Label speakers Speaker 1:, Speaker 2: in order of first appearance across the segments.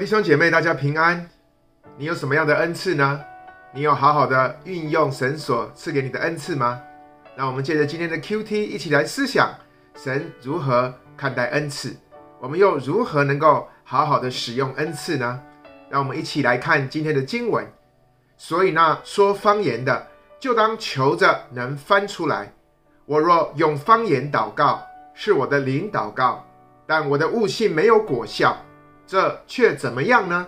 Speaker 1: 弟兄姐妹，大家平安。你有什么样的恩赐呢？你有好好的运用神所赐给你的恩赐吗？让我们借着今天的 QT 一起来思想神如何看待恩赐，我们又如何能够好好的使用恩赐呢？让我们一起来看今天的经文。所以那说方言的，就当求着能翻出来。我若用方言祷告，是我的灵祷告，但我的悟性没有果效，这却怎么样呢？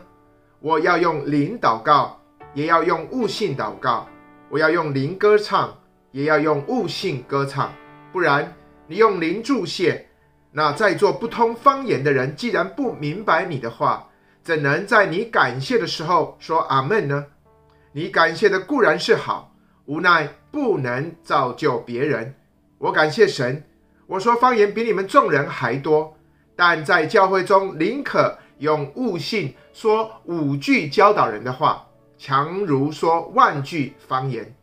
Speaker 1: 我要用灵祷告，也要用悟性祷告；我要用灵歌唱，也要用悟性歌唱。不然，你用灵祝谢，那在座不通方言的人，既然不明白你的话，怎能在你感谢的时候说阿门呢？你感谢的固然是好，无奈不能造就别人。我感谢神，我说方言比你们众人还多，但在教会中宁可用悟性说五句教导人的话，强如说万句方言。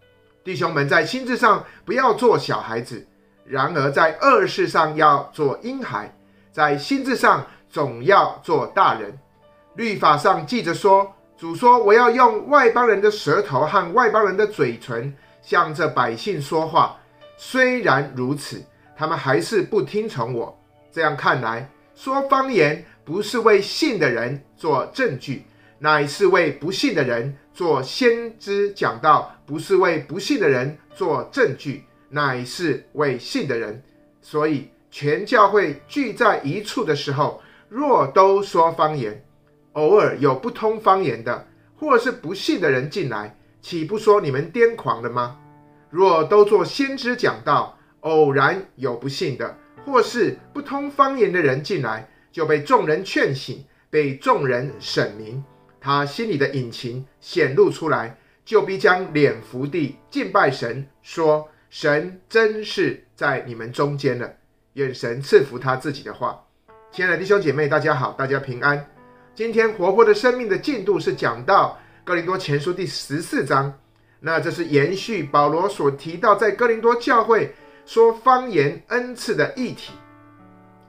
Speaker 1: 弟兄们，在心智上不要做小孩子，然而在恶事上要做婴孩，在心智上总要做大人。律法上记着说。主说：“我要用外邦人的舌头和外邦人的嘴唇，向着百姓说话。虽然如此，他们还是不听从我。这样看来，说方言不是为信的人做证据，乃是为不信的人做先知讲道；不是为不信的人做证据，乃是为信的人。所以，全教会聚在一处的时候，若都说方言。”偶尔有不通方言的，或是不信的人进来，岂不说你们癫狂了吗？若都做先知讲道，偶然有不信的，或是不通方言的人进来，就被众人劝醒，被众人审明，他心里的隐情显露出来，就必将脸伏地敬拜神，说：神真是在你们中间了。愿神赐福他自己的话。亲爱的弟兄姐妹，大家好，大家平安。今天活泼的生命的进度是讲到哥林多前书第十四章，那这是延续保罗所提到在哥林多教会说方言恩赐的议题。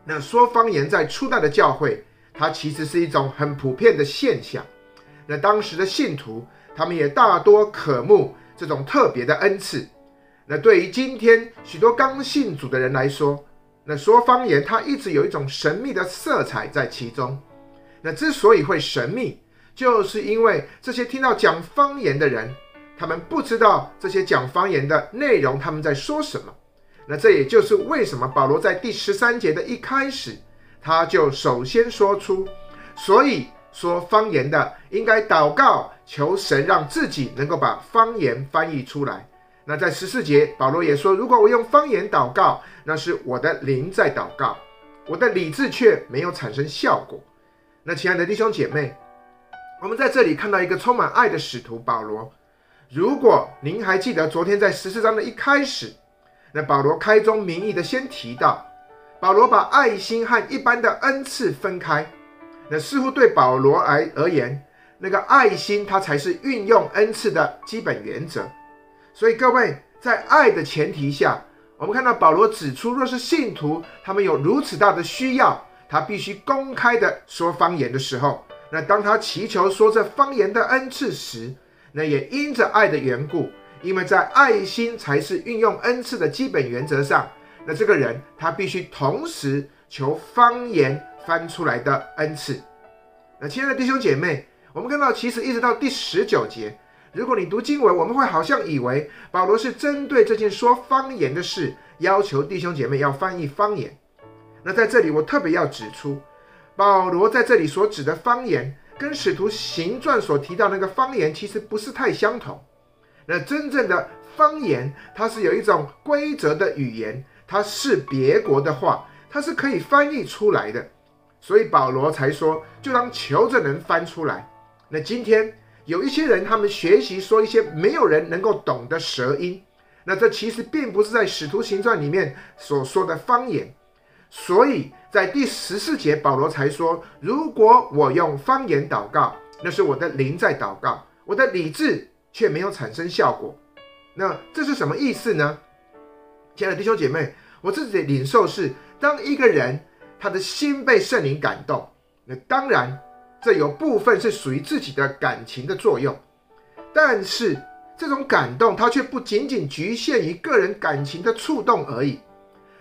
Speaker 1: 那说方言在初代的教会，它其实是一种很普遍的现象。那当时的信徒，他们也大多渴慕这种特别的恩赐。那对于今天许多刚信主的人来说，那说方言它一直有一种神秘的色彩在其中。那之所以会神秘，就是因为这些听到讲方言的人，他们不知道这些讲方言的内容，他们在说什么。那这也就是为什么保罗在第十三节的一开始，他就首先说出，所以说方言的应该祷告，求神让自己能够把方言翻译出来。那在十四节，保罗也说，如果我用方言祷告，那是我的灵在祷告，我的理智却没有产生效果。那亲爱的弟兄姐妹，我们在这里看到一个充满爱的使徒保罗。如果您还记得昨天在十四章的一开始，那保罗开宗明义的先提到，保罗把爱心和一般的恩赐分开。那似乎对保罗而而言，那个爱心它才是运用恩赐的基本原则。所以各位，在爱的前提下，我们看到保罗指出，若是信徒他们有如此大的需要。他必须公开的说方言的时候，那当他祈求说这方言的恩赐时，那也因着爱的缘故，因为在爱心才是运用恩赐的基本原则上，那这个人他必须同时求方言翻出来的恩赐。那亲爱的弟兄姐妹，我们看到其实一直到第十九节，如果你读经文，我们会好像以为保罗是针对这件说方言的事，要求弟兄姐妹要翻译方言。那在这里，我特别要指出，保罗在这里所指的方言，跟使徒行传所提到那个方言其实不是太相同。那真正的方言，它是有一种规则的语言，它是别国的话，它是可以翻译出来的。所以保罗才说，就当求着能翻出来。那今天有一些人，他们学习说一些没有人能够懂的舌音，那这其实并不是在使徒行传里面所说的方言。所以在第十四节，保罗才说：“如果我用方言祷告，那是我的灵在祷告，我的理智却没有产生效果。那这是什么意思呢？”亲爱的弟兄姐妹，我自己的领受是：当一个人他的心被圣灵感动，那当然这有部分是属于自己的感情的作用，但是这种感动，它却不仅仅局限于个人感情的触动而已，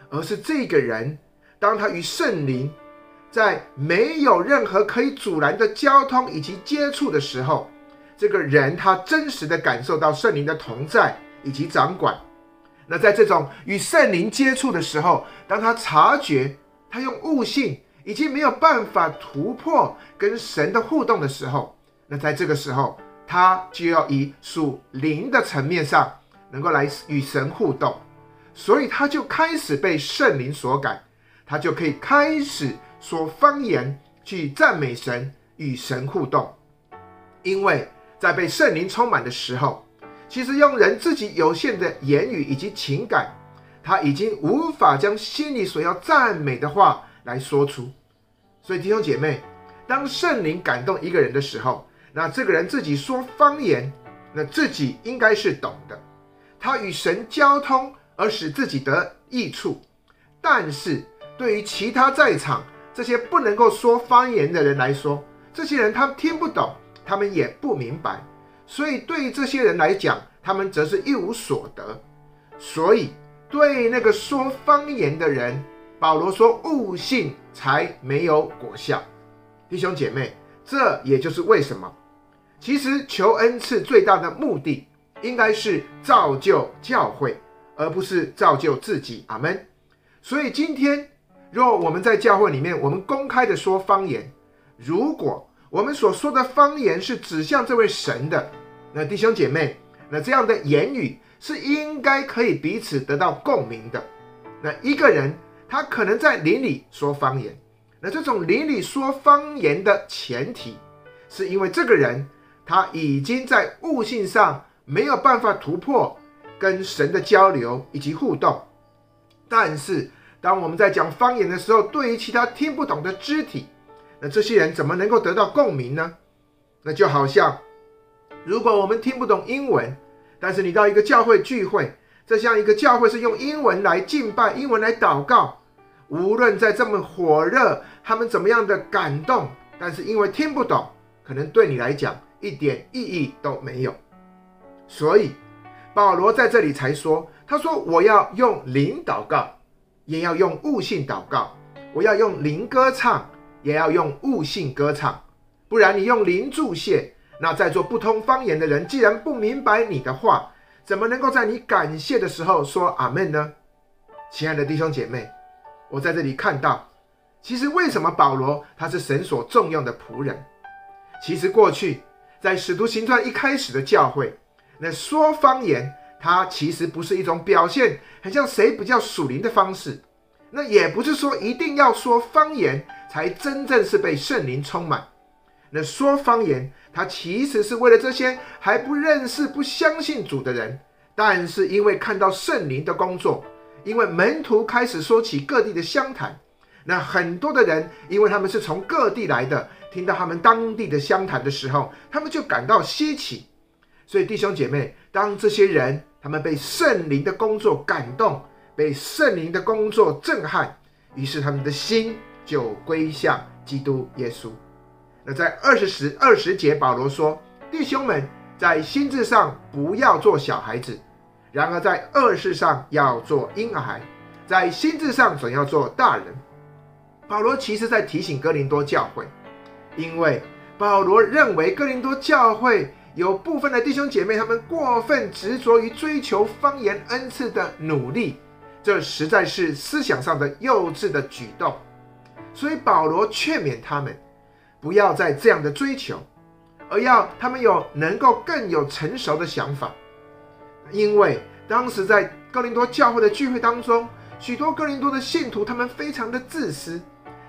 Speaker 1: 而是这个人，当他与圣灵在没有任何可以阻拦的交通以及接触的时候，这个人他真实的感受到圣灵的同在以及掌管。那在这种与圣灵接触的时候，当他察觉他用悟性已经没有办法突破跟神的互动的时候，那在这个时候，他就要以属灵的层面上能够来与神互动，所以他就开始被圣灵所感，他就可以开始说方言去赞美神，与神互动，因为在被圣灵充满的时候。其实用人自己有限的言语以及情感，他已经无法将心里所要赞美的话来说出。所以弟兄姐妹，当圣灵感动一个人的时候，那这个人自己说方言，那自己应该是懂的。他与神交通而使自己得益处。但是对于其他在场这些不能够说方言的人来说，这些人他听不懂，他们也不明白。所以，对于这些人来讲，他们则是一无所得。所以，对那个说方言的人，保罗说悟性才没有果效。弟兄姐妹，这也就是为什么，其实求恩赐最大的目的，应该是造就教会，而不是造就自己。阿门。所以，今天若我们在教会里面，我们公开的说方言，如果我们所说的方言是指向这位神的。那弟兄姐妹，那这样的言语是应该可以彼此得到共鸣的。那一个人他可能在邻里说方言，那这种邻里说方言的前提，是因为这个人他已经在悟性上没有办法突破跟神的交流以及互动。但是当我们在讲方言的时候，对于其他听不懂的肢体，那这些人怎么能够得到共鸣呢？那就好像。如果我们听不懂英文，但是你到一个教会聚会，这像一个教会是用英文来敬拜、英文来祷告，无论在这么火热，他们怎么样的感动，但是因为听不懂，可能对你来讲一点意义都没有。所以保罗在这里才说：“他说我要用灵祷告，也要用悟性祷告；我要用灵歌唱，也要用悟性歌唱。不然你用灵祝谢。”那在座不通方言的人，既然不明白你的话，怎么能够在你感谢的时候说阿门呢？亲爱的弟兄姐妹，我在这里看到，其实为什么保罗他是神所重用的仆人？其实过去在使徒行传一开始的教会，那说方言，它其实不是一种表现很像谁比较属灵的方式，那也不是说一定要说方言才真正是被圣灵充满。那说方言，他其实是为了这些还不认识、不相信主的人，但是因为看到圣灵的工作，因为门徒开始说起各地的乡谈，那很多的人，因为他们是从各地来的，听到他们当地的乡谈的时候，他们就感到稀奇。所以弟兄姐妹，当这些人他们被圣灵的工作感动，被圣灵的工作震撼，于是他们的心就归向基督耶稣。那在二十时二十节，保罗说：“弟兄们，在心智上不要做小孩子；然而在恶事上要做婴孩，在心智上总要做大人。”保罗其实在提醒哥林多教会，因为保罗认为哥林多教会有部分的弟兄姐妹，他们过分执着于追求方言恩赐的努力，这实在是思想上的幼稚的举动，所以保罗劝勉他们。不要再这样的追求，而要他们有能够更有成熟的想法。因为当时在哥林多教会的聚会当中，许多哥林多的信徒他们非常的自私，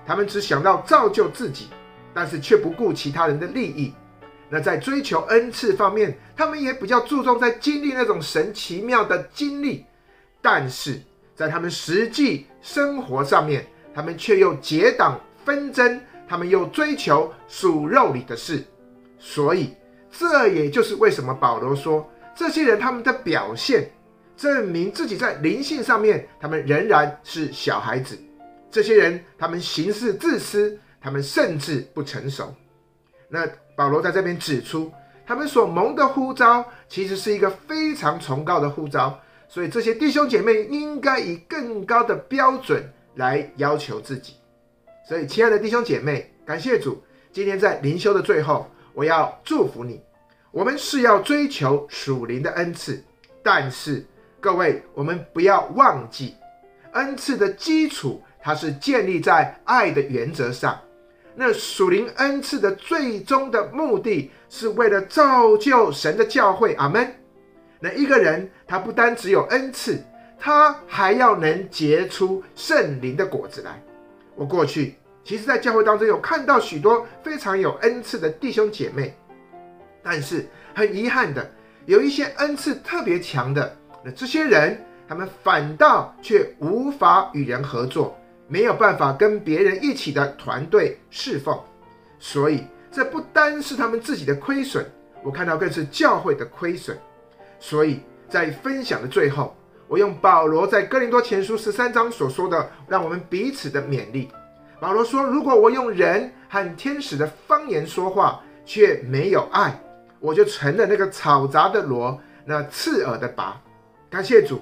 Speaker 1: 他们只想到造就自己，但是却不顾其他人的利益。那在追求恩赐方面，他们也比较注重在经历那种神奇妙的经历，但是在他们实际生活上面，他们却又结党纷争。他们又追求属肉里的事，所以这也就是为什么保罗说，这些人他们的表现证明自己在灵性上面，他们仍然是小孩子。这些人他们行事自私，他们甚至不成熟。那保罗在这边指出，他们所蒙的呼召其实是一个非常崇高的呼召，所以这些弟兄姐妹应该以更高的标准来要求自己。所以，亲爱的弟兄姐妹，感谢主，今天在灵修的最后，我要祝福你。我们是要追求属灵的恩赐，但是各位，我们不要忘记，恩赐的基础它是建立在爱的原则上。那属灵恩赐的最终的目的是为了造就神的教会，阿门。那一个人他不单只有恩赐，他还要能结出圣灵的果子来。我过去其实，在教会当中有看到许多非常有恩赐的弟兄姐妹，但是很遗憾的，有一些恩赐特别强的，那这些人他们反倒却无法与人合作。没有办法跟别人一起的团队侍奉，所以这不单是他们自己的亏损，我看到更是教会的亏损。所以在分享的最后，我用保罗在哥林多前书十三章所说的，让我们彼此的勉励。保罗说：“如果我用人和天使的方言说话，却没有爱，我就成了那个吵杂的锣，那刺耳的拔。”感谢主，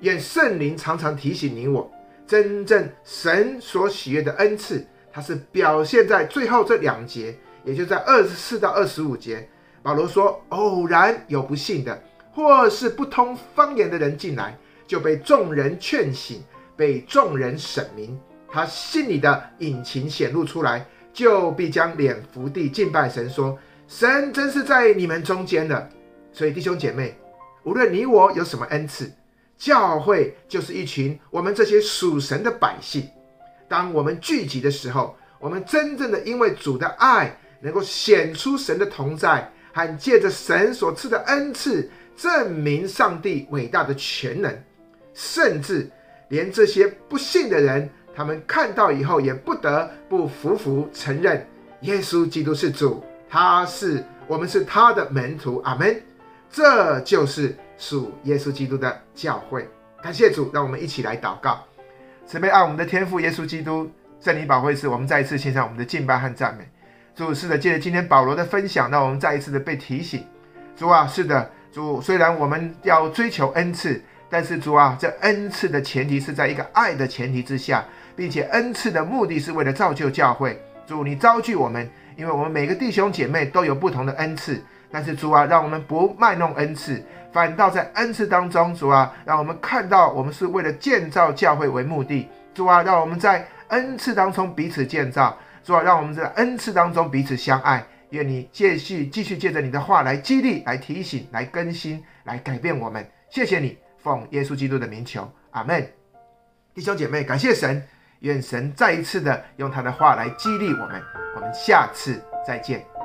Speaker 1: 愿圣灵常常提醒你我。真正神所喜悦的恩赐，它是表现在最后这两节，也就在二十四到二十五节。保罗说：“偶然有不信的，或是不通方言的人进来，就被众人劝醒，被众人审明，他心里的隐情显露出来，就必将脸伏地敬拜神，说：神真是在你们中间的。所以弟兄姐妹，无论你我有什么恩赐。”教会就是一群我们这些属神的百姓。当我们聚集的时候，我们真正的因为主的爱，能够显出神的同在，和借着神所赐的恩赐，证明上帝伟大的全能。甚至连这些不信的人，他们看到以后，也不得不服服承认耶稣基督是主，他是我们是他的门徒。阿门。这就是。属耶稣基督的教会，感谢主，让我们一起来祷告。慈悲爱我们的天父耶稣基督，圣灵保惠师，我们再一次献上我们的敬拜和赞美。主，是的，借着今天保罗的分享，让我们再一次的被提醒。主啊，是的，主，虽然我们要追求恩赐，但是主啊，这恩赐的前提是在一个爱的前提之下，并且恩赐的目的是为了造就教会。主，你召聚我们，因为我们每个弟兄姐妹都有不同的恩赐。但是主啊，让我们不卖弄恩赐，反倒在恩赐当中，主啊，让我们看到我们是为了建造教会为目的。主啊，让我们在恩赐当中彼此建造。主啊，让我们在恩赐当中彼此相爱。愿你继续继续借着你的话来激励、来提醒、来更新、来改变我们。谢谢你，奉耶稣基督的名求，阿门。弟兄姐妹，感谢神，愿神再一次的用他的话来激励我们。我们下次再见。